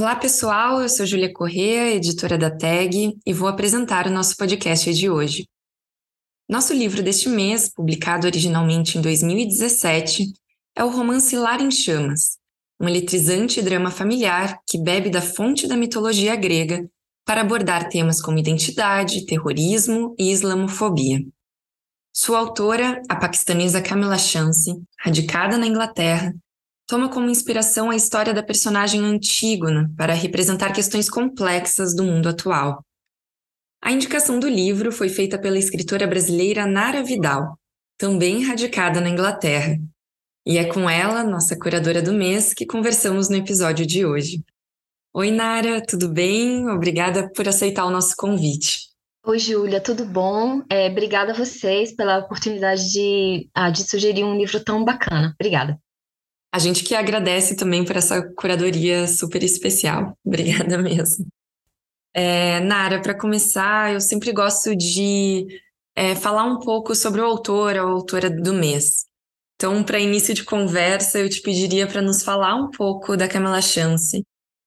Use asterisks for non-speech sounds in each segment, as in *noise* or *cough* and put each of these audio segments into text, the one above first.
Olá, pessoal. Eu sou Júlia Correa, editora da TAG, e vou apresentar o nosso podcast de hoje. Nosso livro deste mês, publicado originalmente em 2017, é o romance Lar em Chamas, um eletrizante drama familiar que bebe da fonte da mitologia grega para abordar temas como identidade, terrorismo e islamofobia. Sua autora, a paquistanesa Kamila Shamsi, radicada na Inglaterra, toma como inspiração a história da personagem Antígona para representar questões complexas do mundo atual. A indicação do livro foi feita pela escritora brasileira Nara Vidal, também radicada na Inglaterra. E é com ela, nossa curadora do mês, que conversamos no episódio de hoje. Oi, Nara, tudo bem? Obrigada por aceitar o nosso convite. Oi, Júlia, tudo bom? É, obrigada a vocês pela oportunidade de, ah, de sugerir um livro tão bacana. Obrigada. A gente que agradece também por essa curadoria super especial. *laughs* Obrigada mesmo. É, Nara, para começar, eu sempre gosto de é, falar um pouco sobre o autor, a autora do mês. Então, para início de conversa, eu te pediria para nos falar um pouco da Camila Chance.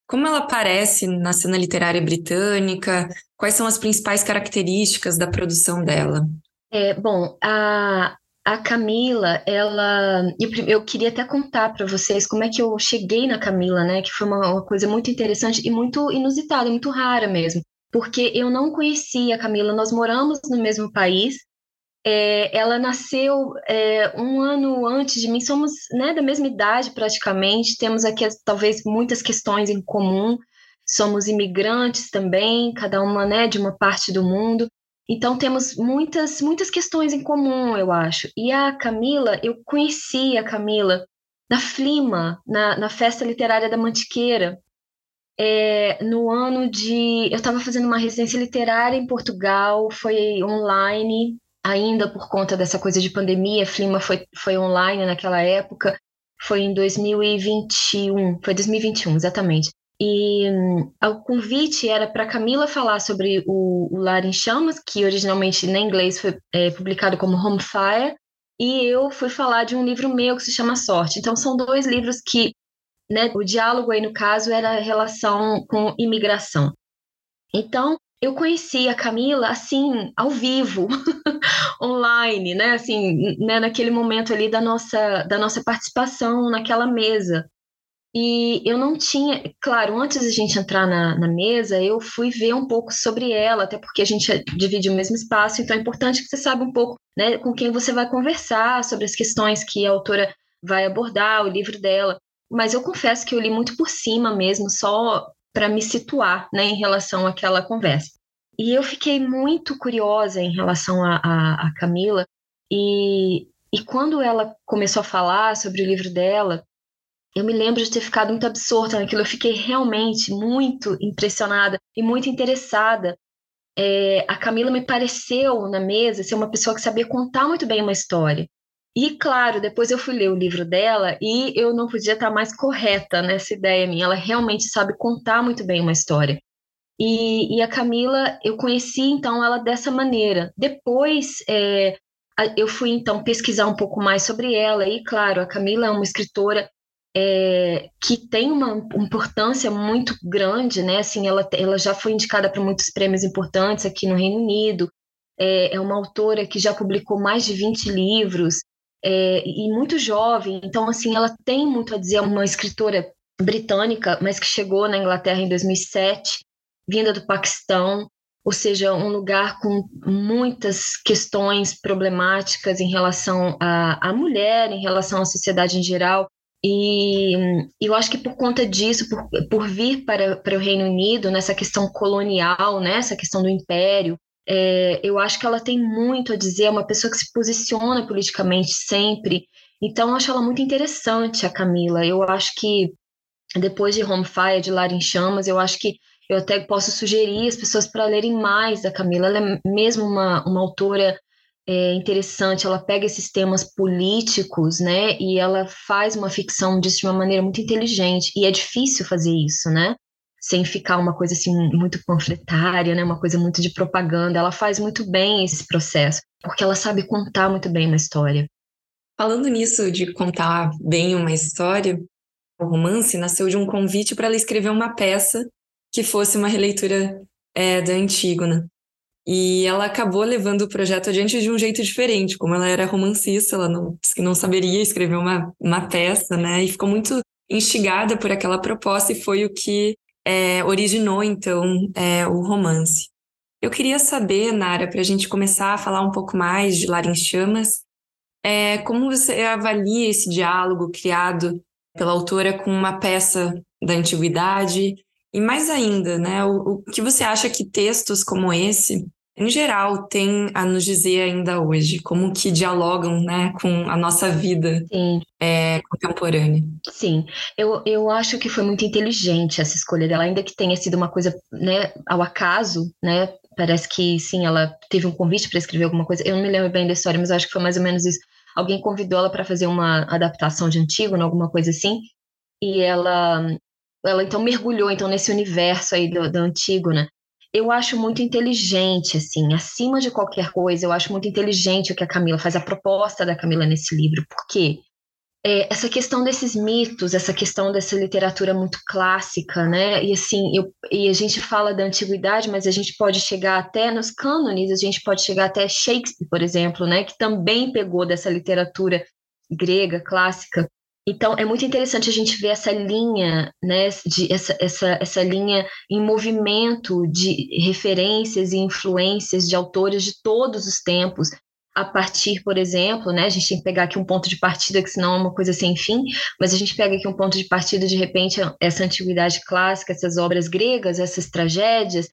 Como ela aparece na cena literária britânica? Quais são as principais características da produção dela? É, bom, a, a Camila, ela. Eu, eu queria até contar para vocês como é que eu cheguei na Camila, né? Que foi uma, uma, coisa muito interessante e muito inusitada, muito rara mesmo. Porque eu não conhecia a Camila, nós moramos no mesmo país. É, ela nasceu é, um ano antes de mim, somos né, da mesma idade praticamente, temos aqui talvez muitas questões em comum, somos imigrantes também, cada uma né, de uma parte do mundo. Então temos muitas muitas questões em comum, eu acho. E a Camila, eu conheci a Camila na Flima, na, na Festa Literária da Mantiqueira, é, no ano de. Eu estava fazendo uma residência literária em Portugal, foi online, ainda por conta dessa coisa de pandemia, a Flima foi, foi online naquela época, foi em 2021, foi 2021, exatamente. E um, o convite era para Camila falar sobre o, o Lar em Chamas, que originalmente em inglês foi é, publicado como Home Fire, e eu fui falar de um livro meu que se chama Sorte. Então são dois livros que, né, o diálogo aí no caso era a relação com imigração. Então eu conheci a Camila assim ao vivo, *laughs* online, né, assim, né, naquele momento ali da nossa da nossa participação naquela mesa. E eu não tinha, claro, antes de a gente entrar na, na, mesa, eu fui ver um pouco sobre ela, até porque a gente divide o mesmo espaço, então é importante que você saiba um pouco né, com quem você vai conversar sobre as questões que a autora vai abordar, o livro dela. Mas eu confesso que eu li muito por cima mesmo, só para me situar né, em relação àquela conversa. E eu fiquei muito curiosa em relação a, a, a Camila, e, e quando ela começou a falar sobre o livro dela, eu me lembro de ter ficado muito absorta naquilo. Eu fiquei realmente muito impressionada e muito interessada. É, a Camila me pareceu na mesa ser uma pessoa que sabia contar muito bem uma história. E claro, depois eu fui ler o livro dela e eu não podia estar mais correta nessa ideia minha. Ela realmente sabe contar muito bem uma história. E, e a Camila, eu conheci então ela dessa maneira. Depois é, eu fui então pesquisar um pouco mais sobre ela. E claro, a Camila é uma escritora é, que tem uma importância muito grande, né? Assim, ela, ela já foi indicada para muitos prêmios importantes aqui no Reino Unido. É, é, uma autora que já publicou mais de 20 livros é, e muito jovem. Então, assim, ela tem muito a dizer. Uma escritora britânica, mas que chegou na Inglaterra em 2007, vinda do Paquistão, ou seja, um lugar com muitas questões problemáticas em relação à mulher, em relação à sociedade em geral. E eu acho que por conta disso, por, por vir para, para o Reino Unido, nessa questão colonial, né, essa questão do império, é, eu acho que ela tem muito a dizer, é uma pessoa que se posiciona politicamente sempre. Então, eu acho ela muito interessante, a Camila. Eu acho que depois de Home Fire, de Lar em Chamas, eu acho que eu até posso sugerir as pessoas para lerem mais da Camila. Ela é mesmo uma, uma autora é, interessante, ela pega esses temas políticos, né, e ela faz uma ficção disso de uma maneira muito inteligente, e é difícil fazer isso, né, sem ficar uma coisa assim muito panfletária, né, uma coisa muito de propaganda, ela faz muito bem esse processo, porque ela sabe contar muito bem uma história. Falando nisso de contar bem uma história, o romance nasceu de um convite para ela escrever uma peça que fosse uma releitura é, da Antígona. E ela acabou levando o projeto adiante de um jeito diferente. Como ela era romancista, ela não, não saberia escrever uma, uma peça, né? E ficou muito instigada por aquela proposta e foi o que é, originou, então, é, o romance. Eu queria saber, Nara, para a gente começar a falar um pouco mais de Lar em Chamas, é, como você avalia esse diálogo criado pela autora com uma peça da antiguidade e mais ainda, né, o, o que você acha que textos como esse, em geral, têm a nos dizer ainda hoje? Como que dialogam, né, com a nossa vida é, contemporânea? Sim, eu, eu acho que foi muito inteligente essa escolha dela, ainda que tenha sido uma coisa, né, ao acaso, né, parece que sim, ela teve um convite para escrever alguma coisa. Eu não me lembro bem da história, mas acho que foi mais ou menos isso. Alguém convidou ela para fazer uma adaptação de Antígona, alguma coisa assim, e ela ela então mergulhou então nesse universo aí do, da Antígona. Eu acho muito inteligente, assim, acima de qualquer coisa, eu acho muito inteligente o que a Camila faz, a proposta da Camila nesse livro, porque é, essa questão desses mitos, essa questão dessa literatura muito clássica, né? E assim, eu, e a gente fala da antiguidade, mas a gente pode chegar até nos cânones, a gente pode chegar até Shakespeare, por exemplo, né? Que também pegou dessa literatura grega clássica então é muito interessante a gente ver essa linha, né, de essa, essa, essa linha em movimento de referências e influências de autores de todos os tempos, a partir, por exemplo, né, a gente tem que pegar aqui um ponto de partida, que senão é uma coisa sem fim, mas a gente pega aqui um ponto de partida, de repente, essa antiguidade clássica, essas obras gregas, essas tragédias.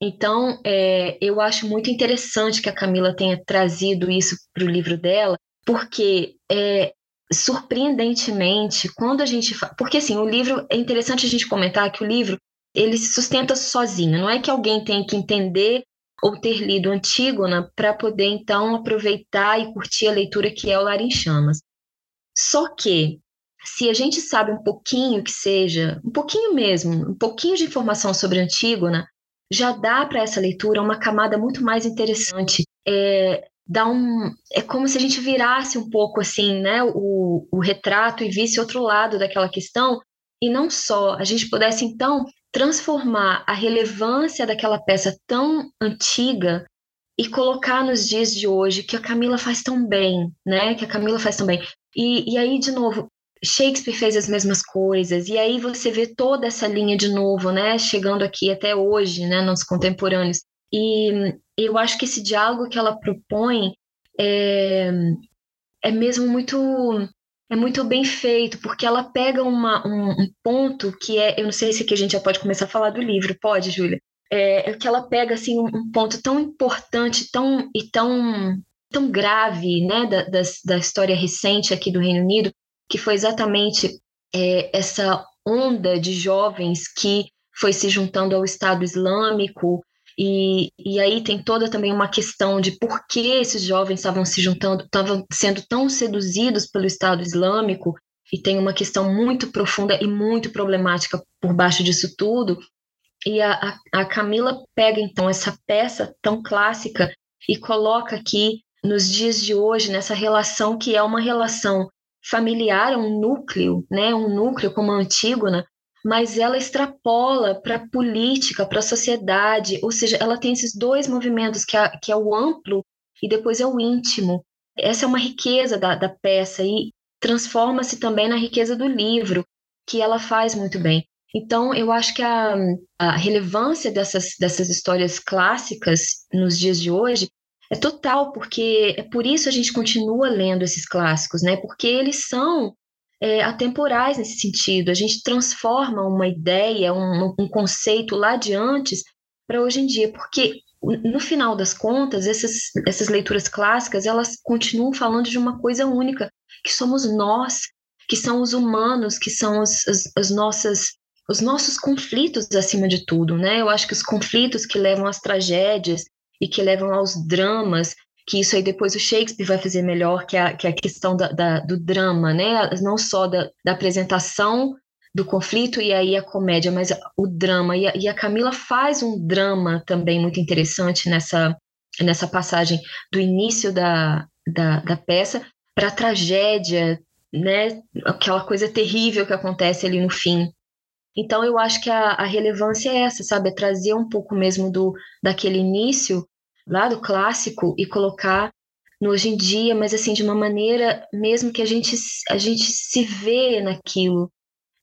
Então, é, eu acho muito interessante que a Camila tenha trazido isso para o livro dela, porque é, surpreendentemente, quando a gente. Fa... Porque assim, o livro. É interessante a gente comentar que o livro ele se sustenta sozinho. Não é que alguém tem que entender ou ter lido Antígona para poder então aproveitar e curtir a leitura que é o Lar em Chamas. Só que se a gente sabe um pouquinho que seja, um pouquinho mesmo, um pouquinho de informação sobre Antígona, já dá para essa leitura uma camada muito mais interessante. É, dá um. É como se a gente virasse um pouco assim, né, o, o retrato e visse outro lado daquela questão, e não só, a gente pudesse então transformar a relevância daquela peça tão antiga e colocar nos dias de hoje que a Camila faz tão bem, né? Que a Camila faz tão bem. E, e aí, de novo, Shakespeare fez as mesmas coisas, e aí você vê toda essa linha de novo, né? Chegando aqui até hoje, né? Nos contemporâneos. E eu acho que esse diálogo que ela propõe é, é mesmo muito é muito bem feito, porque ela pega uma, um, um, ponto que é, eu não sei se aqui a gente já pode começar a falar do livro, pode, Júlia? É, é que ela pega assim um, um, ponto tão importante, tão e tão tão grave, né, da, da, da história recente aqui do Reino Unido, que foi exatamente é, essa onda de jovens que foi se juntando ao Estado Islâmico e, e aí tem toda também uma questão de por que esses jovens estavam se juntando, estavam sendo tão seduzidos pelo Estado Islâmico, e tem uma questão muito profunda e muito problemática por baixo disso tudo. E a, a, Camila pega então essa peça tão clássica e coloca aqui nos dias de hoje, nessa relação que é uma relação familiar, um núcleo, né, um núcleo como a Antígona, mas ela extrapola para a política, para a sociedade, ou seja, ela tem esses dois movimentos, que é, que é o amplo e depois é o íntimo. Essa é uma riqueza da, da peça e transforma-se também na riqueza do livro, que ela faz muito bem. Então, eu acho que a, a relevância dessas, dessas histórias clássicas nos dias de hoje é total, porque é por isso a gente continua lendo esses clássicos, né? Porque eles são é, atemporais nesse sentido. A gente transforma uma ideia, um, um conceito lá de antes para hoje em dia, porque no final das contas, essas, essas leituras clássicas, elas continuam falando de uma coisa única, que somos nós, que são os humanos, que são os, as, as nossas os nossos conflitos acima de tudo, né? Eu acho que os conflitos que levam às tragédias e que levam aos dramas, que isso aí depois o Shakespeare vai fazer melhor, que é a, que é a questão da, da, do drama, né? Não só da, da apresentação do conflito e aí a comédia, mas o drama. E a, e a Camila faz um drama também muito interessante nessa, nessa passagem do início da, da, da peça para a tragédia, né? Aquela coisa terrível que acontece ali no fim. Então eu acho que a, a relevância é essa, sabe? É trazer um pouco mesmo do daquele início lá do clássico e colocar no hoje em dia, mas assim de uma maneira mesmo que a gente a gente se vê naquilo.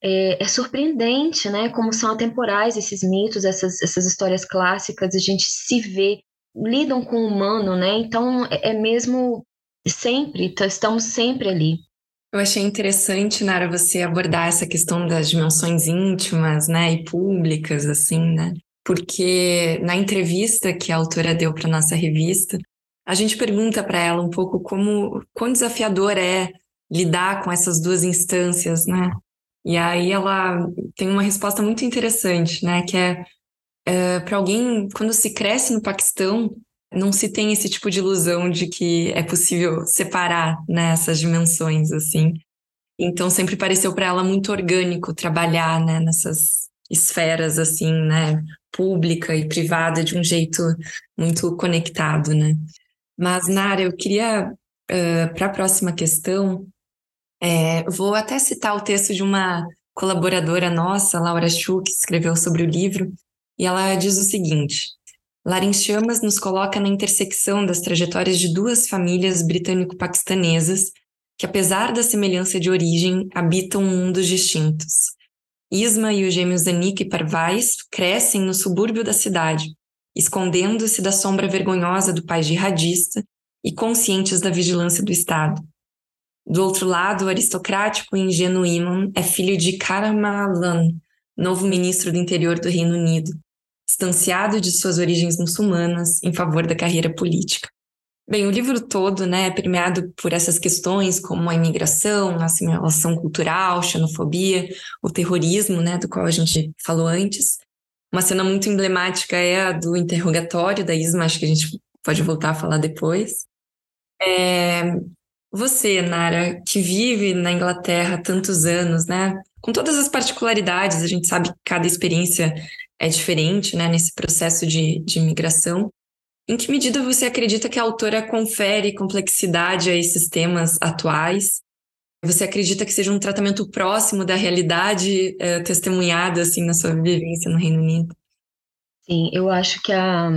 É, é surpreendente, né? Como são atemporais esses mitos, essas essas histórias clássicas, a gente se vê lidam com o humano, né? Então é, é mesmo sempre, estamos sempre ali. Eu achei interessante, Nara, você abordar essa questão das dimensões íntimas, né, e públicas, assim, né? Porque na entrevista que a autora deu para nossa revista, a gente pergunta para ela um pouco como, quão desafiador é lidar com essas duas instâncias, né? E aí ela tem uma resposta muito interessante, né? Que é, é para alguém quando se cresce no Paquistão, não se tem esse tipo de ilusão de que é possível separar né, essas dimensões assim. Então sempre pareceu para ela muito orgânico trabalhar né, nessas esferas assim, né, pública e privada de um jeito muito conectado, né? Mas Nara, eu queria uh, para a próxima questão, é, vou até citar o texto de uma colaboradora nossa, Laura Chu, que escreveu sobre o livro, e ela diz o seguinte: Lar Chamas nos coloca na intersecção das trajetórias de duas famílias britânico-paquistanesas que, apesar da semelhança de origem, habitam mundos distintos. Isma e os gêmeos Anik e Parvais crescem no subúrbio da cidade, escondendo-se da sombra vergonhosa do pai jihadista e conscientes da vigilância do Estado. Do outro lado, o aristocrático e ingênuo Iman é filho de Karamalan, novo ministro do interior do Reino Unido, distanciado de suas origens muçulmanas em favor da carreira política. Bem, o livro todo né, é permeado por essas questões como a imigração, a assimilação cultural, xenofobia, o terrorismo, né, do qual a gente falou antes. Uma cena muito emblemática é a do interrogatório da Isma, acho que a gente pode voltar a falar depois. É, você, Nara, que vive na Inglaterra há tantos anos, né, com todas as particularidades, a gente sabe que cada experiência é diferente né, nesse processo de, de migração. Em que medida você acredita que a autora confere complexidade a esses temas atuais? Você acredita que seja um tratamento próximo da realidade é, testemunhada assim na sua vivência no Reino Unido? Sim, eu acho que a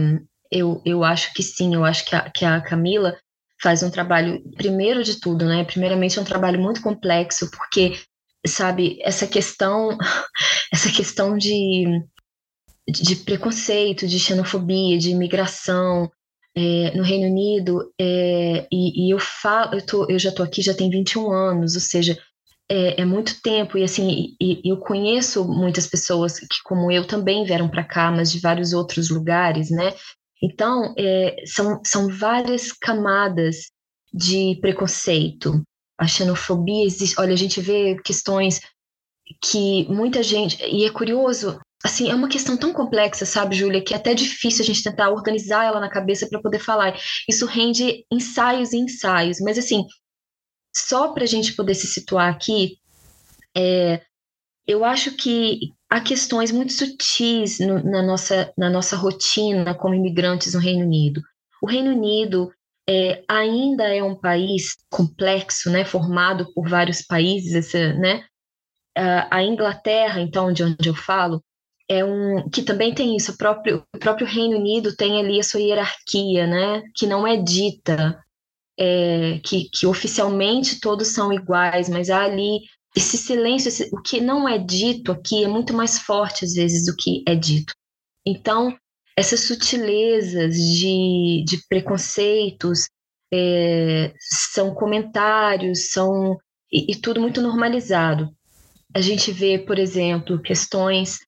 eu, eu acho que sim, eu acho que a, que a Camila faz um trabalho, primeiro de tudo, né? Primeiramente é um trabalho muito complexo, porque sabe, essa questão *laughs* essa questão de de preconceito, de xenofobia, de imigração é, no Reino Unido, é, e, e, eu falo, eu, tô, eu já estou aqui já tem 21 anos, ou seja, é, é muito tempo, e assim, e, e eu conheço muitas pessoas que, como eu, também vieram para cá, mas de vários outros lugares, né? Então, é, são, são várias camadas de preconceito. A xenofobia existe. Olha, a gente vê questões que muita gente. E é curioso, assim, é uma questão tão complexa, sabe, Júlia, que é até difícil a gente tentar organizar ela na cabeça para poder falar. Isso rende ensaios e ensaios, mas assim, só para a gente poder se situar aqui, é, eu acho que há questões muito sutis no, na, nossa, na nossa rotina como imigrantes no Reino Unido. O Reino Unido é, ainda é um país complexo, né, formado por vários países, essa, né, a Inglaterra, então, de onde eu falo, é um que também tem isso, o próprio, o próprio Reino Unido tem ali a sua hierarquia, né, que não é dita, é, que, que oficialmente todos são iguais, mas há ali esse silêncio, esse, o que não é dito aqui é muito mais forte às vezes do que é dito. Então, essas sutilezas de, de preconceitos é, são comentários, são e, e tudo muito normalizado. A gente vê, por exemplo, questões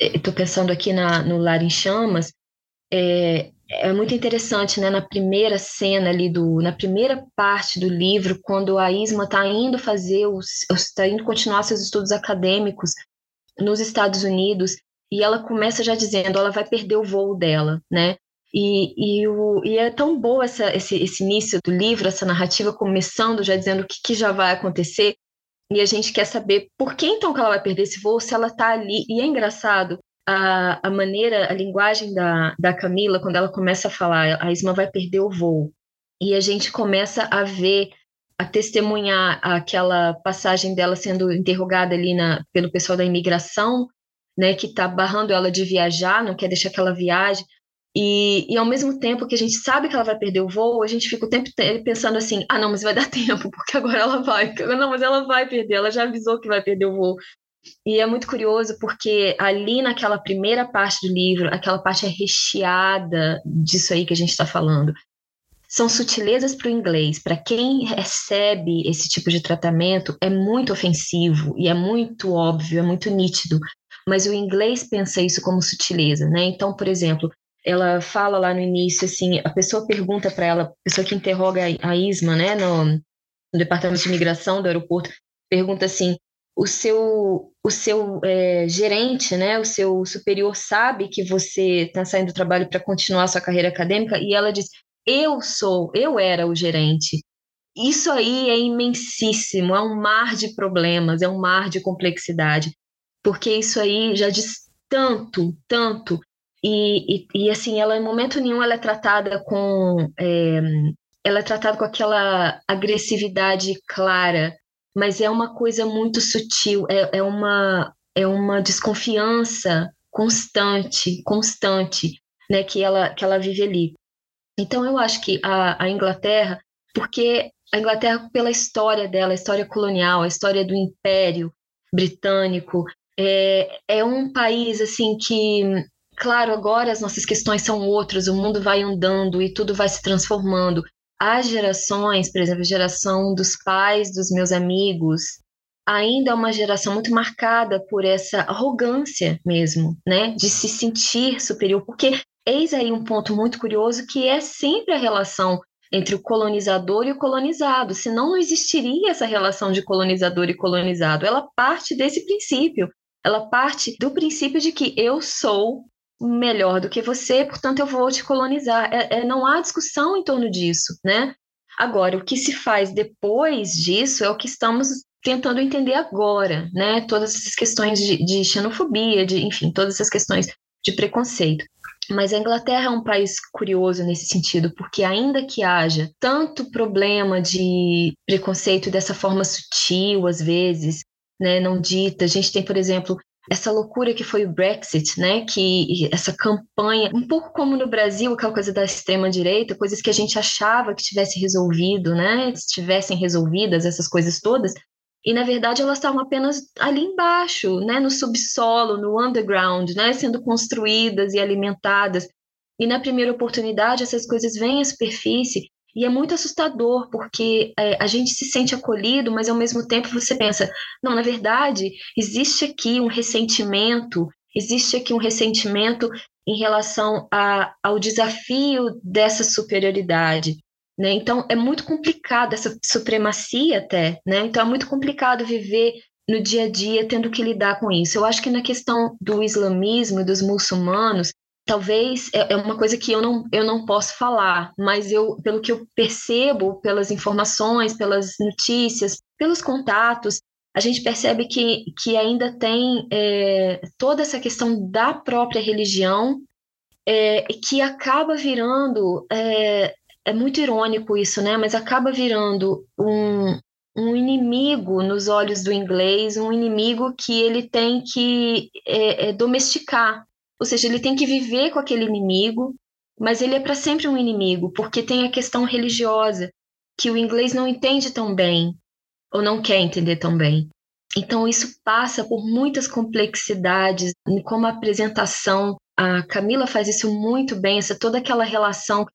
estou pensando aqui na, no Lar em Chamas, é, é muito interessante, né, na primeira cena ali do, na primeira parte do livro, quando a Isma está indo fazer os, está indo continuar seus estudos acadêmicos nos Estados Unidos e ela começa já dizendo, ela vai perder o voo dela, né? E, e, o, e é tão boa essa, esse, esse início do livro, essa narrativa começando já dizendo o que, que já vai acontecer, e a gente quer saber por que então que ela vai perder esse voo se ela está ali. E é engraçado a, a maneira, a linguagem da, da Camila, quando ela começa a falar, a Isma vai perder o voo. E a gente começa a ver, a testemunhar aquela passagem dela sendo interrogada ali na, pelo pessoal da imigração, né, que está barrando ela de viajar, não quer deixar que ela viaje. E, e ao mesmo tempo que a gente sabe que ela vai perder o voo, a gente fica o tempo pensando assim: ah, não, mas vai dar *laughs* tempo, porque agora ela vai. *laughs* Não, mas ela vai perder, ela já avisou que vai perder o voo. E é muito curioso porque ali naquela primeira parte do livro, aquela parte é recheada disso aí que a gente está falando. São sutilezas para o inglês. Para quem recebe esse tipo de tratamento, é muito ofensivo e é muito óbvio, é muito nítido. Mas o inglês pensa isso como sutileza, né? Então, por exemplo, ela fala lá no início, assim, a pessoa pergunta para ela, a pessoa que interroga a Isma, né, no, no departamento de imigração do aeroporto, pergunta assim, o seu, o seu é, gerente, né, o seu superior sabe que você está saindo do trabalho para continuar sua carreira acadêmica? E ela diz, eu sou, eu era o gerente. Isso aí é imensíssimo, é um mar de problemas, é um mar de complexidade, porque isso aí já diz tanto, tanto e, e, e, assim, ela em momento nenhum ela é tratada com é, ela é tratada com aquela agressividade clara, mas é uma coisa muito sutil, é, é uma é uma desconfiança constante, constante, né, que ela que ela vive ali. Então eu acho que a, a Inglaterra, porque a Inglaterra pela história dela, a história colonial, a história do Império Britânico, é, é um país assim que Claro, agora as nossas questões são outras, o mundo vai andando e tudo vai se transformando. As gerações, por exemplo, a geração dos pais dos meus amigos, ainda é uma geração muito marcada por essa arrogância mesmo, né, de se sentir superior, porque eis aí um ponto muito curioso que é sempre a relação entre o colonizador e o colonizado, senão não existiria essa relação de colonizador e colonizado. Ela parte desse princípio. Ela parte do princípio de que eu sou melhor do que você, portanto eu vou te colonizar. É, é, não há discussão em torno disso, né? Agora, o que se faz depois disso é o que estamos tentando entender agora, né? Todas essas questões de, de xenofobia, de, enfim, todas essas questões de preconceito. Mas a Inglaterra é um país curioso nesse sentido, porque ainda que haja tanto problema de preconceito dessa forma sutil, às vezes, né, não dita, a gente tem, por exemplo, essa loucura que foi o Brexit, né? Que essa campanha, um pouco como no Brasil, aquela coisa da extrema direita, coisas que a gente achava que tivesse resolvido, né? Estivessem resolvidas essas coisas todas, e na verdade elas estavam apenas ali embaixo, né? No subsolo, no underground, né? Sendo construídas e alimentadas. E na primeira oportunidade essas coisas vêm à superfície e é muito assustador, porque é, a gente se sente acolhido, mas ao mesmo tempo você pensa: não, na verdade, existe aqui um ressentimento, existe aqui um ressentimento em relação a, ao desafio dessa superioridade. Né? Então, é muito complicado, essa supremacia até. Né? Então, é muito complicado viver no dia a dia tendo que lidar com isso. Eu acho que na questão do islamismo e dos muçulmanos, talvez é, é uma coisa que eu não, eu não posso falar, mas eu, pelo que eu percebo, pelas informações, pelas notícias, pelos contatos, a gente percebe que, que ainda tem é, toda essa questão da própria religião é, que acaba virando é, é muito irônico isso, né? Mas acaba virando um, um inimigo nos olhos do inglês, um inimigo que ele tem que é, é, domesticar, ou seja, ele tem que viver com aquele inimigo, mas ele é para sempre um inimigo, porque tem a questão religiosa, que o inglês não entende tão bem, ou não quer entender tão bem. Então, isso passa por muitas complexidades, como a apresentação. A Camila faz isso muito bem, essa toda aquela relação.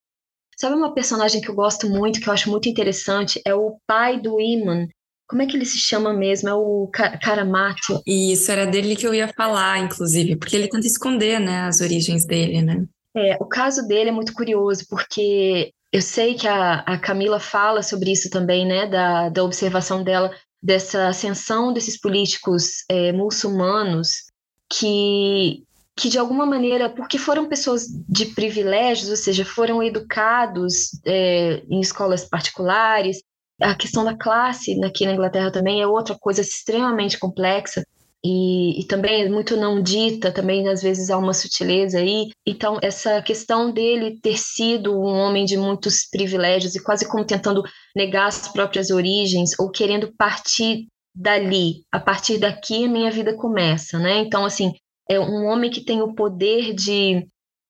Sabe uma personagem que eu gosto muito, que eu acho muito interessante? É o pai do Iman, como é que ele se chama mesmo? É o Karamati. Isso, era dele que eu ia falar, inclusive, porque ele tenta esconder, né, as origens dele, né? É, o caso dele é muito curioso, porque eu sei que a, a Camila fala sobre isso também, né, da, da observação dela dessa ascensão desses políticos é, muçulmanos que que de alguma maneira, porque foram pessoas de privilégios, ou seja, foram educados é, em escolas particulares, a questão da classe aqui na Inglaterra também é outra coisa extremamente complexa. E, e, também é muito não dita, também às vezes há uma sutileza aí. Então, essa questão dele ter sido um homem de muitos privilégios e quase como tentando negar as próprias origens ou querendo partir dali, a partir daqui a minha vida começa, né? Então, assim, é um homem que tem o poder de,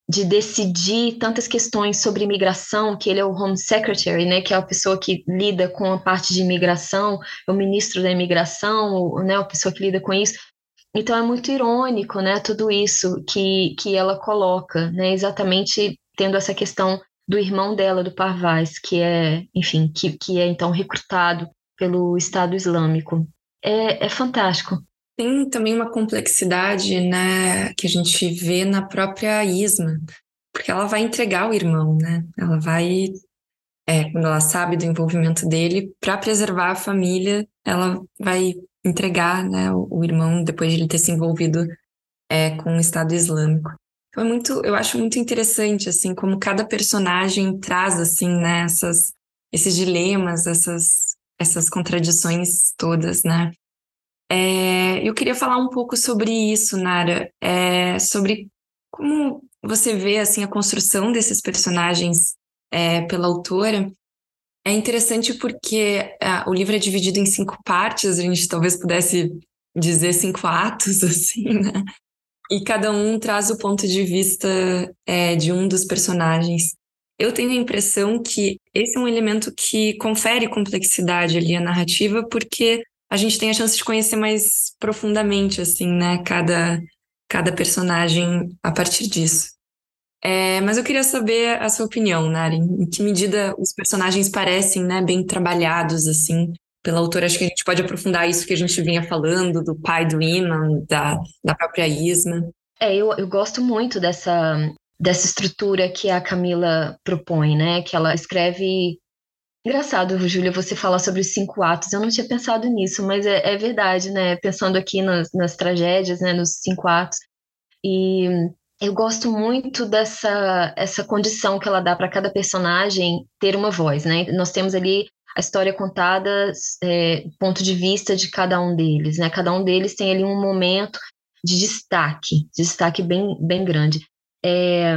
de decidir tantas questões sobre imigração, que ele é o Home Secretary, né, que é a pessoa que lida com a parte de imigração, é o ministro da imigração, né, a pessoa que lida com isso. Então é muito irônico, né, tudo isso que, que ela coloca, né, exatamente tendo essa questão do irmão dela, do Parvaz, que é, enfim, que, que é então recrutado pelo Estado Islâmico. É, é fantástico. Tem também uma complexidade, né, que a gente vê na própria Isma, porque ela vai entregar o irmão, né? Ela vai, é, quando ela sabe do envolvimento dele, para preservar a família, ela vai entregar, né, o, o, irmão depois de ele ter se envolvido é, com o Estado Islâmico. Então é muito, eu acho muito interessante, assim, como cada personagem traz, assim, né, esses dilemas, essas, essas contradições todas, né? É, eu queria falar um pouco sobre isso, Nara, é, sobre como você vê assim a construção desses personagens é, pela autora. É interessante porque o livro é dividido em cinco partes, a gente talvez pudesse dizer cinco atos, *laughs* assim, né? E cada um traz o ponto de vista é, de um dos personagens. Eu tenho a impressão que esse é um elemento que confere complexidade ali à narrativa, porque a gente tem a chance de conhecer mais profundamente, assim, né, cada, cada personagem a partir disso. É, mas eu queria saber a sua opinião, Nari. Em que medida os personagens parecem, né, bem trabalhados, assim, pela autora? Acho que a gente pode aprofundar isso que a gente vinha falando, do pai do Iman, da, da própria Isma. É, eu, eu gosto muito dessa, dessa estrutura que a Camila propõe, né? Que ela escreve Engraçado, Júlia, você falar sobre os cinco atos. Eu não tinha pensado nisso, mas é, é verdade, né? Pensando aqui nas, nas, tragédias, né? Nos cinco atos. E eu gosto muito dessa essa condição que ela dá para cada personagem ter uma voz, né? Nós temos ali a história contada, é, ponto de vista de cada um deles, né? Cada um deles tem ali um momento de destaque, de destaque bem, bem grande. É,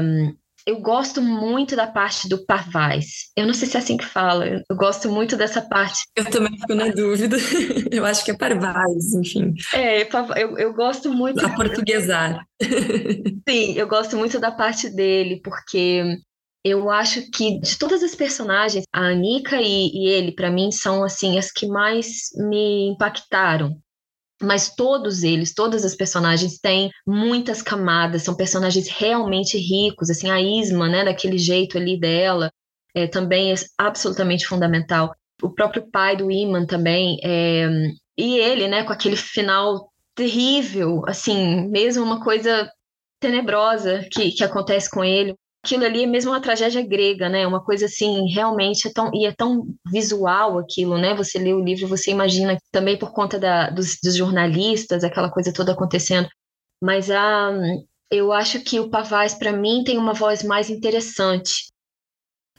eu gosto muito da parte do Parvaz. Eu não sei se é assim que fala, eu gosto muito dessa parte. Eu também fico na dúvida. *laughs* Eu acho que é Parvaz, enfim. É, eu, eu gosto muito. A portuguesar. *laughs* Sim, eu gosto muito da parte dele, porque eu acho que de todas as personagens, a Anika e, e ele, para mim, são assim as que mais me impactaram mas todos eles, todas as personagens têm muitas camadas, são personagens realmente ricos, assim, a Isma, né, daquele jeito ali dela, é, também é absolutamente fundamental. O próprio pai do Iman também, é, e ele, né, com aquele final terrível, assim, mesmo uma coisa tenebrosa que, que acontece com ele aquilo ali é mesmo uma tragédia grega, né? Uma coisa assim, realmente é tão e é tão visual aquilo, né? Você lê o livro, você imagina também por conta da, dos, dos jornalistas, aquela coisa toda acontecendo. Mas a, eu acho que o Pavaz para mim tem uma voz mais interessante.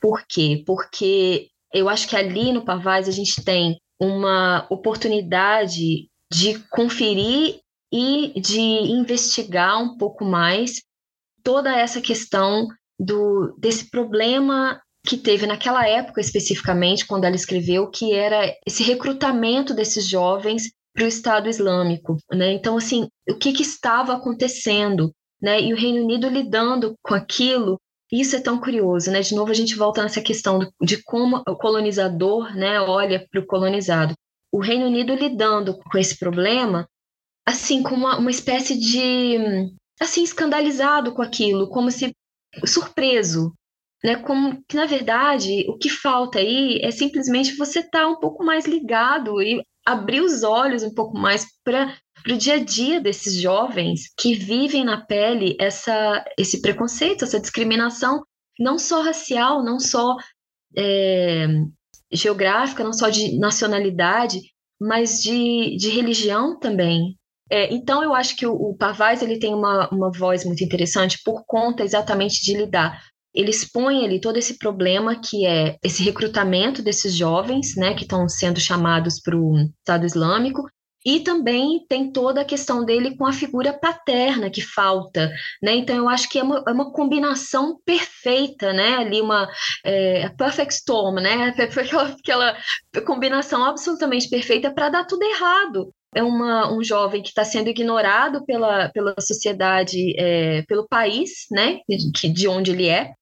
Por quê? Porque eu acho que ali no Pavaz a gente tem uma oportunidade de conferir e de investigar um pouco mais toda essa questão do, desse problema que teve naquela época especificamente, quando ela escreveu, que era esse recrutamento desses jovens para o Estado Islâmico. Né? Então, assim, o que, que estava acontecendo? Né? E o Reino Unido lidando com aquilo, isso é tão curioso. Né? De novo, a gente volta nessa questão de como o colonizador né, olha para o colonizado. O Reino Unido lidando com esse problema, assim, com uma, uma espécie de assim escandalizado com aquilo, como se surpreso, né? Como que na verdade o que falta aí é simplesmente você estar tá um pouco mais ligado e abrir os olhos um pouco mais para o dia a dia desses jovens que vivem na pele essa, esse preconceito, essa discriminação, não só racial, não só é, geográfica, não só de nacionalidade, mas de, de religião também. É, então, eu acho que o, o ele tem uma, uma voz muito interessante por conta exatamente de lidar. Ele expõe ali todo esse problema que é esse recrutamento desses jovens, né, que estão sendo chamados para o Estado Islâmico, e também tem toda a questão dele com a figura paterna que falta, né? Então eu acho que é uma, é uma combinação perfeita, né? Ali uma é, perfect storm, né? *laughs* Aquela, aquela combinação absolutamente perfeita para dar tudo errado. É uma, um jovem que está sendo ignorado pela, pela sociedade, é, pelo país, né? De, de onde ele é.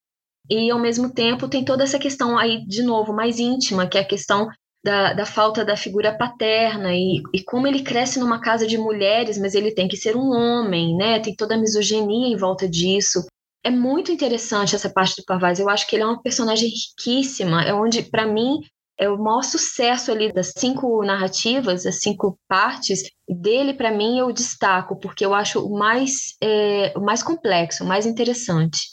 E ao mesmo tempo tem toda essa questão aí, de novo, mais íntima, que é a questão da, da falta da figura paterna e, e como ele cresce numa casa de mulheres, mas ele tem que ser um homem, né? Tem toda a misoginia em volta disso. É muito interessante essa parte do Pavaz. Eu acho que ele é uma personagem riquíssima. É onde, para mim, é o maior sucesso ali das cinco narrativas, as cinco partes dele. Para mim, eu destaco porque eu acho o mais, é, o mais complexo, o mais interessante.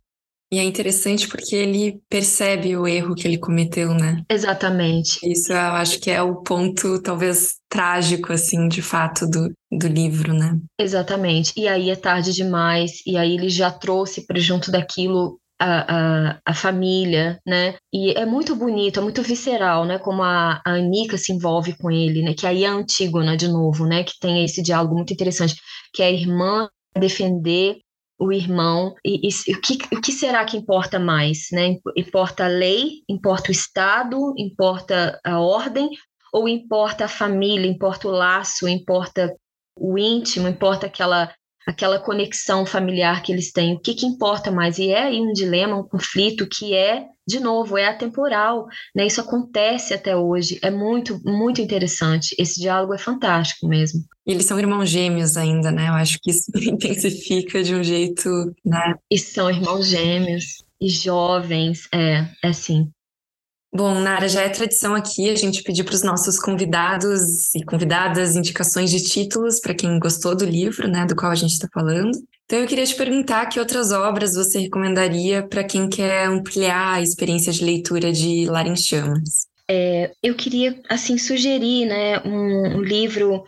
E é interessante porque ele percebe o erro que ele cometeu, né? Exatamente. Isso eu acho que é o ponto, talvez, trágico, assim, de fato, do, do livro, né? Exatamente. E aí é tarde demais, e aí ele já trouxe para junto daquilo a, a, a, família, né? E é muito bonito, é muito visceral, né? Como a, a Anica se envolve com ele, né? Que aí é a Antígona, de novo, né? Que tem esse diálogo muito interessante, que é a irmã defender o irmão e, e, o, que, o que será que importa mais, né? Importa a lei, importa o Estado, importa a ordem ou importa a família, importa o laço, importa o íntimo, importa aquela aquela conexão familiar que eles têm, o que, que importa mais? E é aí um dilema, um conflito que é de novo, é atemporal, né? Isso acontece até hoje. É muito, muito interessante. Esse diálogo é fantástico mesmo. E eles são irmãos gêmeos ainda, né? Eu acho que isso *laughs* intensifica de um jeito, né? E são irmãos gêmeos e jovens, é, é assim. Bom, Nara, já é tradição aqui a gente pedir para os nossos convidados e convidadas indicações de títulos para quem gostou do livro, né, do qual a gente está falando. Então eu queria te perguntar que outras obras você recomendaria para quem quer ampliar a experiência de leitura de Lar em Chamas? É, eu queria assim sugerir, né, um, um livro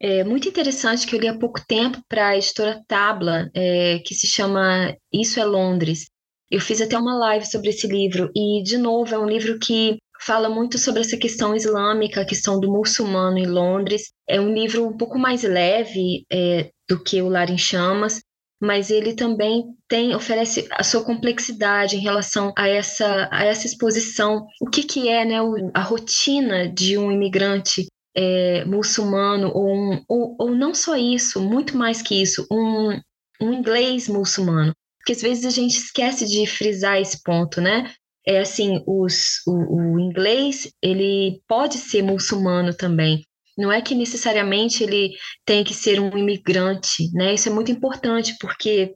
é, muito interessante que eu li há pouco tempo para a editora Tabla, é, que se chama Isso é Londres. Eu fiz até uma live sobre esse livro, e, de novo, é um livro que fala muito sobre essa questão islâmica, a questão do muçulmano em Londres. É um livro um pouco mais leve é, do que o Lar em Chamas, mas ele também tem oferece a sua complexidade em relação a essa, a essa exposição. O que, que é né, a rotina de um imigrante é, muçulmano, ou, um, ou, ou não só isso, muito mais que isso, um, um inglês muçulmano porque às vezes a gente esquece de frisar esse ponto, né? É assim, os, o, o inglês, ele pode ser muçulmano também, não é que necessariamente ele tem que ser um imigrante, né? Isso é muito importante, porque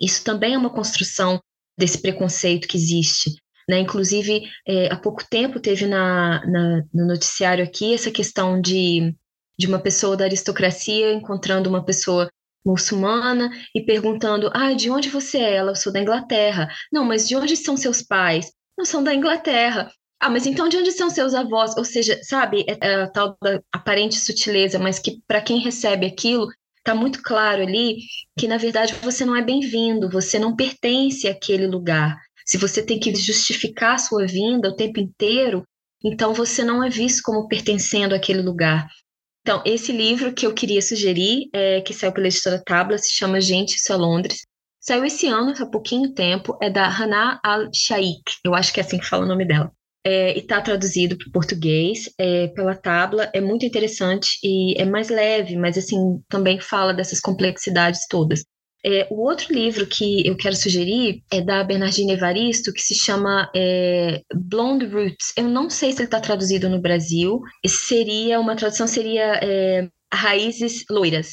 isso também é uma construção desse preconceito que existe. Né? Inclusive, é, há pouco tempo teve na, na, no noticiário aqui essa questão de, de uma pessoa da aristocracia encontrando uma pessoa muçulmana e perguntando: Ah, de onde você é? Ela, eu sou da Inglaterra. Não, mas de onde são seus pais? Não são da Inglaterra. Ah, mas então de onde são seus avós? Ou seja, sabe, é, é a tal da aparente sutileza, mas que para quem recebe aquilo, está muito claro ali que na verdade você não é bem-vindo, você não pertence àquele lugar. Se você tem que justificar a sua vinda o tempo inteiro, então você não é visto como pertencendo àquele lugar. Então, esse livro que eu queria sugerir, é, que saiu pela editora Tabla, se chama Gente, Isso é Londres. Saiu esse ano, há pouquinho tempo, é da Hannah Al-Shaikh, eu acho que é assim que fala o nome dela. É, e está traduzido para o português é, pela Tabla, é muito interessante e é mais leve, mas assim, também fala dessas complexidades todas. É, o outro livro que eu quero sugerir é da Bernardine Evaristo, que se chama é, Blonde Roots. Eu não sei se ele está traduzido no Brasil. Seria uma tradução seria é, Raízes Loiras.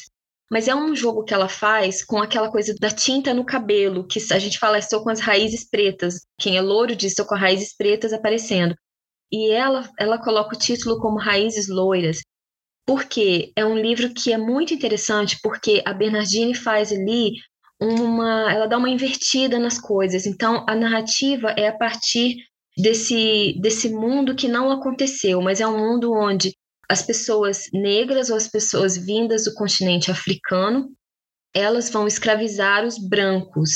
Mas é um jogo que ela faz com aquela coisa da tinta no cabelo, que a gente fala, estou com as raízes pretas. Quem é louro diz, estou com raízes pretas aparecendo. E ela, ela coloca o título como Raízes Loiras. Porque é um livro que é muito interessante, porque a Bernardine faz ali uma. Ela dá uma invertida nas coisas. Então, a narrativa é a partir desse, desse mundo que não aconteceu, mas é um mundo onde as pessoas negras ou as pessoas vindas do continente africano, elas vão escravizar os brancos.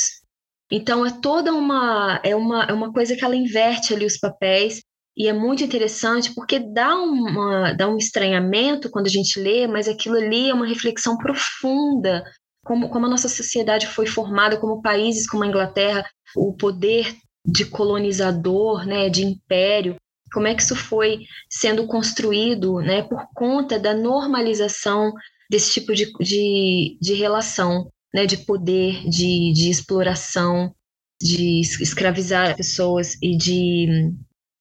Então é toda uma é uma, é uma coisa que ela inverte ali os papéis e é muito interessante porque dá, uma, dá um estranhamento quando a gente lê, mas aquilo ali é uma reflexão profunda, como, como a nossa sociedade foi formada, como países como a Inglaterra, o poder de colonizador, né, de império, como é que isso foi sendo construído né, por conta da normalização desse tipo de, de, de relação, né, de poder, de, de exploração, de escravizar pessoas e de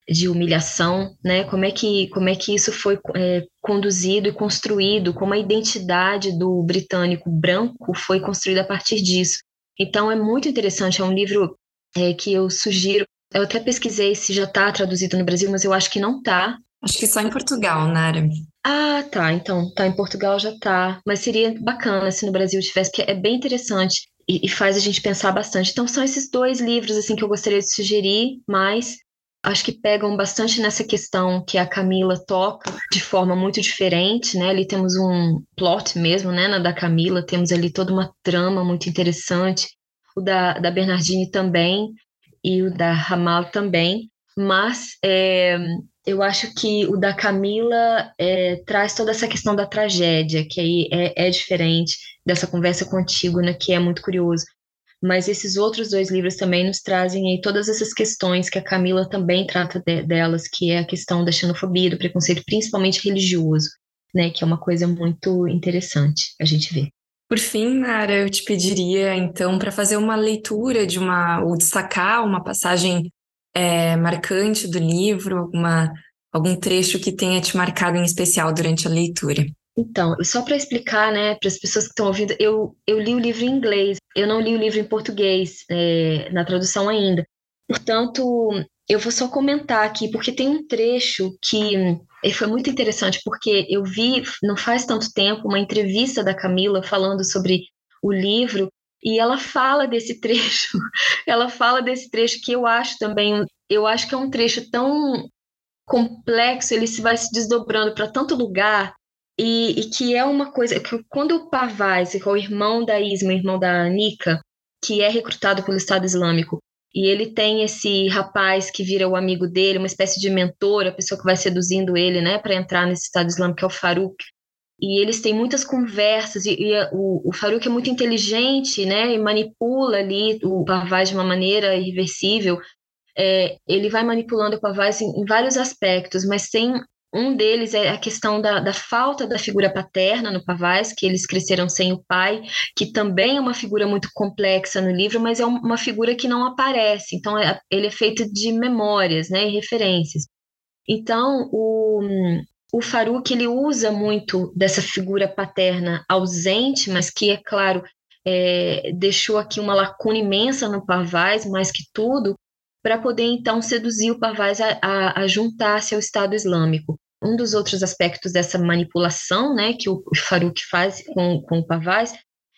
de humilhação, né? Como é que como é que isso foi é, conduzido e construído? Como a identidade do britânico branco foi construída a partir disso? Então é muito interessante. É um livro é, que eu sugiro. Eu até pesquisei se já está traduzido no Brasil, mas eu acho que não está. Acho que só em Portugal, Nara. Ah, tá. Então, tá em Portugal já tá. Mas seria bacana se no Brasil tivesse, porque é bem interessante e, e faz a gente pensar bastante. Então, são esses dois livros assim que eu gostaria de sugerir, mas acho que pegam bastante nessa questão que a Camila toca de forma muito diferente, né? Ali temos um plot mesmo, né, na da Camila, temos ali toda uma trama muito interessante, o da, da Bernardine também e o da Ramal também, mas é, eu acho que o da Camila é, traz toda essa questão da tragédia, que aí é, é diferente dessa conversa contigo, né, que é muito curioso mas esses outros dois livros também nos trazem aí todas essas questões que a Camila também trata de, delas, que é a questão da xenofobia, do preconceito, principalmente religioso, né, que é uma coisa muito interessante a gente ver. Por fim, Nara, eu te pediria então para fazer uma leitura de uma ou destacar uma passagem é, marcante do livro, alguma, algum trecho que tenha te marcado em especial durante a leitura. Então, só para explicar, né, para as pessoas que estão ouvindo, eu, eu li o livro em inglês, eu não li o livro em português, é, na tradução ainda. Portanto, eu vou só comentar aqui, porque tem um trecho que foi muito interessante, porque eu vi, não faz tanto tempo, uma entrevista da Camila falando sobre o livro, e ela fala desse *laughs* trecho, ela fala desse trecho que eu acho também, eu acho que é um trecho tão complexo, ele se vai se desdobrando para tanto lugar, e, e, que é uma coisa que quando o Pavaz, que é o irmão da Isma, irmão da Anika, que é recrutado pelo Estado Islâmico, e ele tem esse rapaz que vira o amigo dele, uma espécie de mentor, a pessoa que vai seduzindo ele, né, para entrar nesse Estado Islâmico, que é o Farouk. E eles têm muitas conversas, e, e o, o Farouk é muito inteligente, né, e manipula ali o Pavaz de uma maneira irreversível. É, ele vai manipulando o Pavaz em, em vários aspectos, mas tem um deles é a questão da, da, falta da figura paterna no Pavaz, que eles cresceram sem o pai, que também é uma figura muito complexa no livro, mas é uma figura que não aparece. Então, é, ele é feito de memórias né, e referências. Então, o, o Farouk ele usa muito dessa figura paterna ausente, mas que, é claro, é, deixou aqui uma lacuna imensa no Pavaz, mais que tudo, para poder então seduzir o Pavaz a, a, a juntar-se ao Estado Islâmico. Um dos outros aspectos dessa manipulação né, que o Farouk faz com, com o Pavaz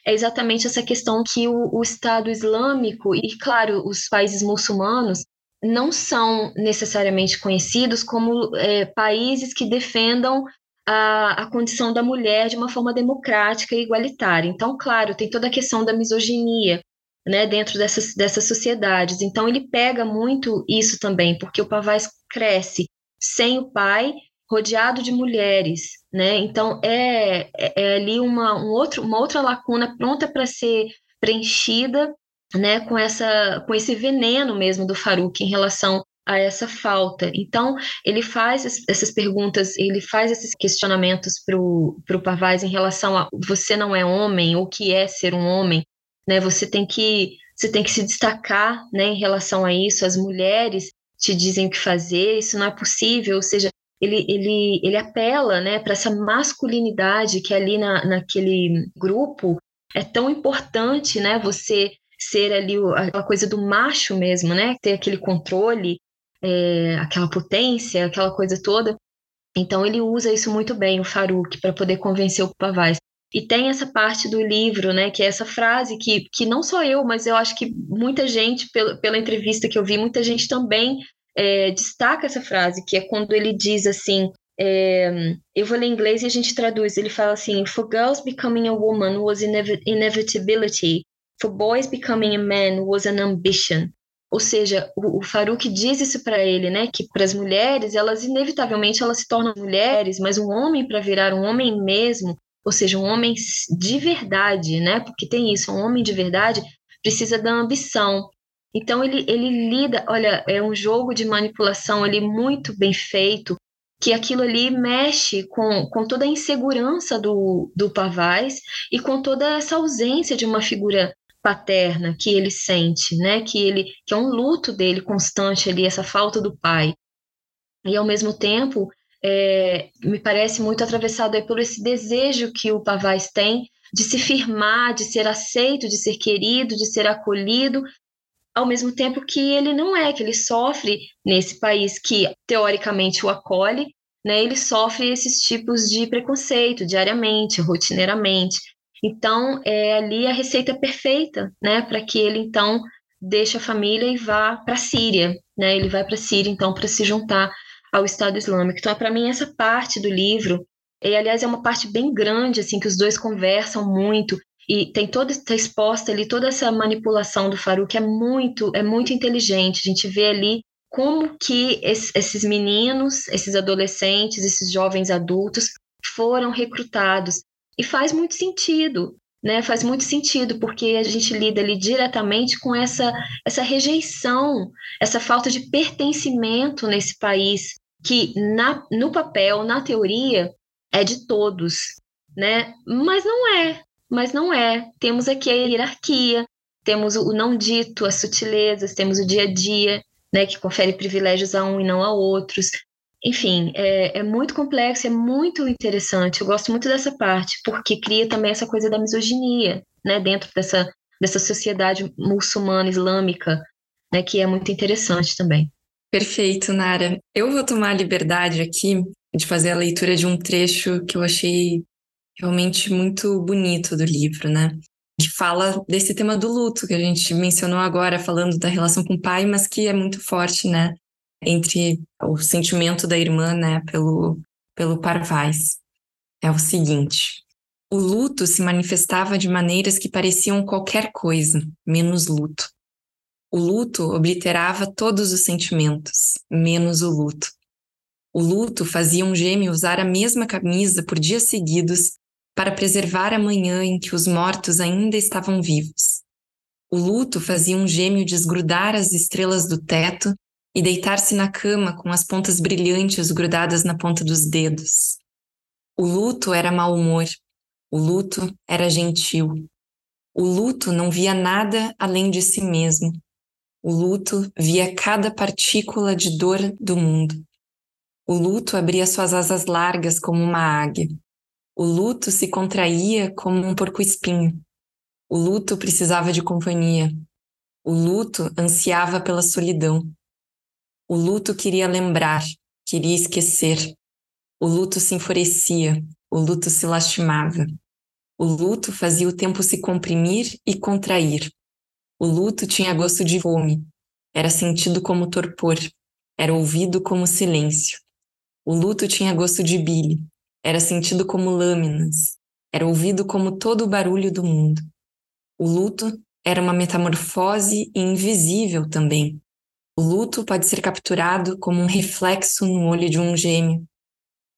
é exatamente essa questão que o, o Estado Islâmico e, claro, os países muçulmanos não são necessariamente conhecidos como é, países que defendam a, a, condição da mulher de uma forma democrática e igualitária. Então, claro, tem toda a questão da misoginia né, dentro dessas, dessas sociedades. Então, ele pega muito isso também, porque o Pavaz cresce sem o pai rodeado de mulheres, né? Então é, é, é ali uma, um outro, uma outra lacuna pronta para ser preenchida, né? Com essa, com esse veneno mesmo do Farouk em relação a essa falta. Então ele faz essas perguntas, ele faz esses questionamentos para o Pavaz em relação a você não é homem, o que é ser um homem, né? Você tem que você tem que se destacar, né? Em relação a isso, as mulheres te dizem o que fazer, isso não é possível, ou seja, ele, ele, ele apela né, para essa masculinidade que ali na, naquele grupo é tão importante, né? Você ser ali aquela coisa do macho mesmo, né? Ter aquele controle, é, aquela potência, aquela coisa toda. Então ele usa isso muito bem, o Farouk, para poder convencer o Pavaz. E tem essa parte do livro, né, que é essa frase que, que não só eu, mas eu acho que muita gente, pela, pela entrevista que eu vi, muita gente também é, destaca essa frase, que é quando ele diz assim: É, eu vou ler em inglês e a gente traduz. Ele fala assim: For girls becoming a woman was inevitability. For boys becoming a man was an ambition. Ou seja, o, o Farouk diz isso para ele, né? Que para as mulheres, elas inevitavelmente elas se tornam mulheres, mas um homem para virar um homem mesmo, ou seja, um homem de verdade, né? Porque tem isso, um homem de verdade precisa da ambição. Então ele, ele lida, olha, é um jogo de manipulação ali muito bem feito, que aquilo ali mexe com, com toda a insegurança do, do Pavaz e com toda essa ausência de uma figura paterna que ele sente, né? Que ele que é um luto dele constante ali, essa falta do pai. E ao mesmo tempo, é, me parece muito atravessado aí por esse desejo que o Pavaz tem de se firmar, de ser aceito, de ser querido, de ser acolhido, ao mesmo tempo que ele não é, que ele sofre nesse país que teoricamente o acolhe, né? Ele sofre esses tipos de preconceito diariamente, rotineiramente. Então, é ali a receita perfeita, né, para que ele então deixe a família e vá para a Síria, né? Ele vai para a Síria então para se juntar ao Estado Islâmico. Então, para mim essa parte do livro, e aliás é uma parte bem grande assim que os dois conversam muito e tem toda está exposta ali toda essa manipulação do Farouk é muito é muito inteligente. A gente vê ali como que esses meninos, esses adolescentes, esses jovens adultos foram recrutados e faz muito sentido, né? Faz muito sentido, porque a gente lida ali diretamente com essa, essa rejeição, essa falta de pertencimento nesse país, que na, no papel, na teoria, é de todos, né? Mas não é, mas não é. Temos aqui a hierarquia, temos o não dito, as sutilezas, temos o dia a dia, né, que confere privilégios a um e não a outros enfim, é, é, muito complexo, é muito interessante. Eu gosto muito dessa parte, porque cria também essa coisa da misoginia, né, dentro dessa, dessa sociedade muçulmana islâmica, né, que é muito interessante também. Perfeito, Nara. Eu vou tomar a liberdade aqui de fazer a leitura de um trecho que eu achei realmente muito bonito do livro, né? Que fala desse tema do luto que a gente mencionou agora, falando da relação com o pai, mas que é muito forte, né? entre o sentimento da irmã, né, pelo, pelo Parvais. É o seguinte: o luto se manifestava de maneiras que pareciam qualquer coisa, menos luto. O luto obliterava todos os sentimentos, menos o luto. O luto fazia um gêmeo usar a mesma camisa por dias seguidos para preservar a manhã em que os mortos ainda estavam vivos. O luto fazia um gêmeo desgrudar as estrelas do teto e deitar-se na cama com as pontas brilhantes grudadas na ponta dos dedos. O luto era mau humor, o luto era gentil. O luto não via nada além de si mesmo. O luto via cada partícula de dor do mundo. O luto abria suas asas largas como uma águia. O luto se contraía como um porco-espinho. O luto precisava de companhia. O luto ansiava pela solidão. O luto queria lembrar, queria esquecer. O luto se enfurecia, o luto se lastimava. O luto fazia o tempo se comprimir e contrair. O luto tinha gosto de fome, era sentido como torpor, era ouvido como silêncio. O luto tinha gosto de bile, era sentido como lâminas, era ouvido como todo o barulho do mundo. O luto era uma metamorfose invisível também, o luto pode ser capturado como um reflexo no olho de um gêmeo.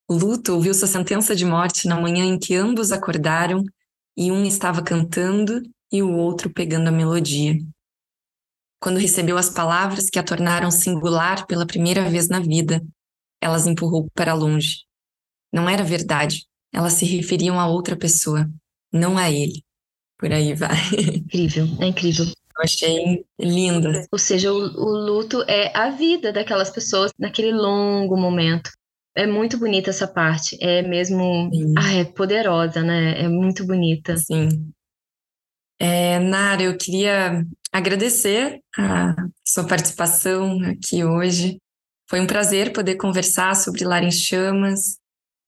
O luto ouviu sua sentença de morte na manhã em que ambos acordaram e um estava cantando e o outro pegando a melodia. Quando recebeu as palavras que a tornaram singular pela primeira vez na vida, elas empurrou para longe. Não era verdade, elas se referiam a outra pessoa, não a ele. Por aí vai. Incrível, é incrível. Eu achei linda. Ou seja, o, o luto é a vida daquelas pessoas naquele longo momento. É muito bonita essa parte. É mesmo. Ah, é poderosa, né? É muito bonita. Sim. É, Nara, eu queria agradecer a sua participação aqui hoje. Foi um prazer poder conversar sobre Lar em Chamas.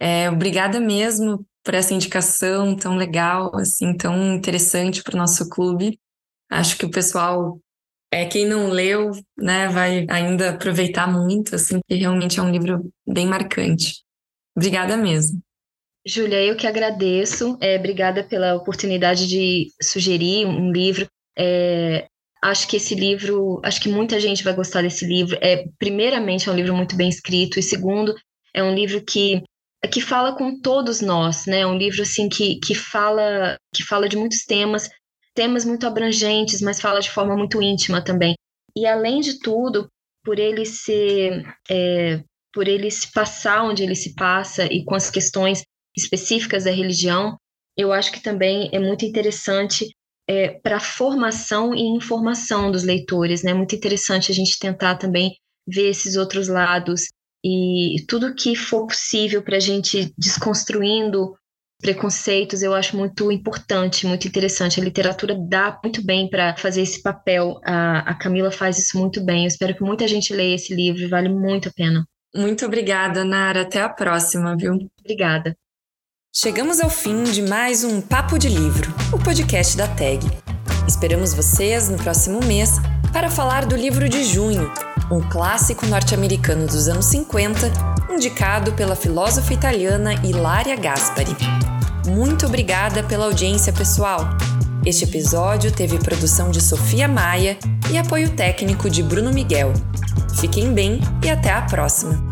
É, obrigada mesmo por essa indicação tão legal, assim, tão interessante para o nosso clube. Acho que o pessoal, é, quem não leu, né, vai ainda aproveitar muito, assim, que realmente é um livro bem marcante. Obrigada mesmo. Júlia, eu que agradeço. É, obrigada pela oportunidade de sugerir um livro. É, acho que esse livro, acho que muita gente vai gostar desse livro. É, primeiramente, é um livro muito bem escrito, e segundo, é um livro que que fala com todos nós, né? Um livro assim que, que fala que fala de muitos temas, temas muito abrangentes, mas fala de forma muito íntima também. E além de tudo, por ele ser é, por ele se passar onde ele se passa e com as questões específicas da religião, eu acho que também é muito interessante é, para formação e informação dos leitores, né? Muito interessante a gente tentar também ver esses outros lados e tudo que for possível para a gente desconstruindo preconceitos, eu acho muito importante, muito interessante. A literatura dá muito bem para fazer esse papel. A, a Camila faz isso muito bem. Eu espero que muita gente leia esse livro, vale muito a pena. Muito obrigada, Nara. Até a próxima, viu? Obrigada. Chegamos ao fim de mais um Papo de Livro, o podcast da TAG. Esperamos vocês no próximo mês para falar do livro de junho, um clássico norte-americano dos anos 50, indicado pela filósofa italiana Ilaria Gaspari. Muito obrigada pela audiência, pessoal! Este episódio teve produção de Sofia Maia e apoio técnico de Bruno Miguel. Fiquem bem e até a próxima!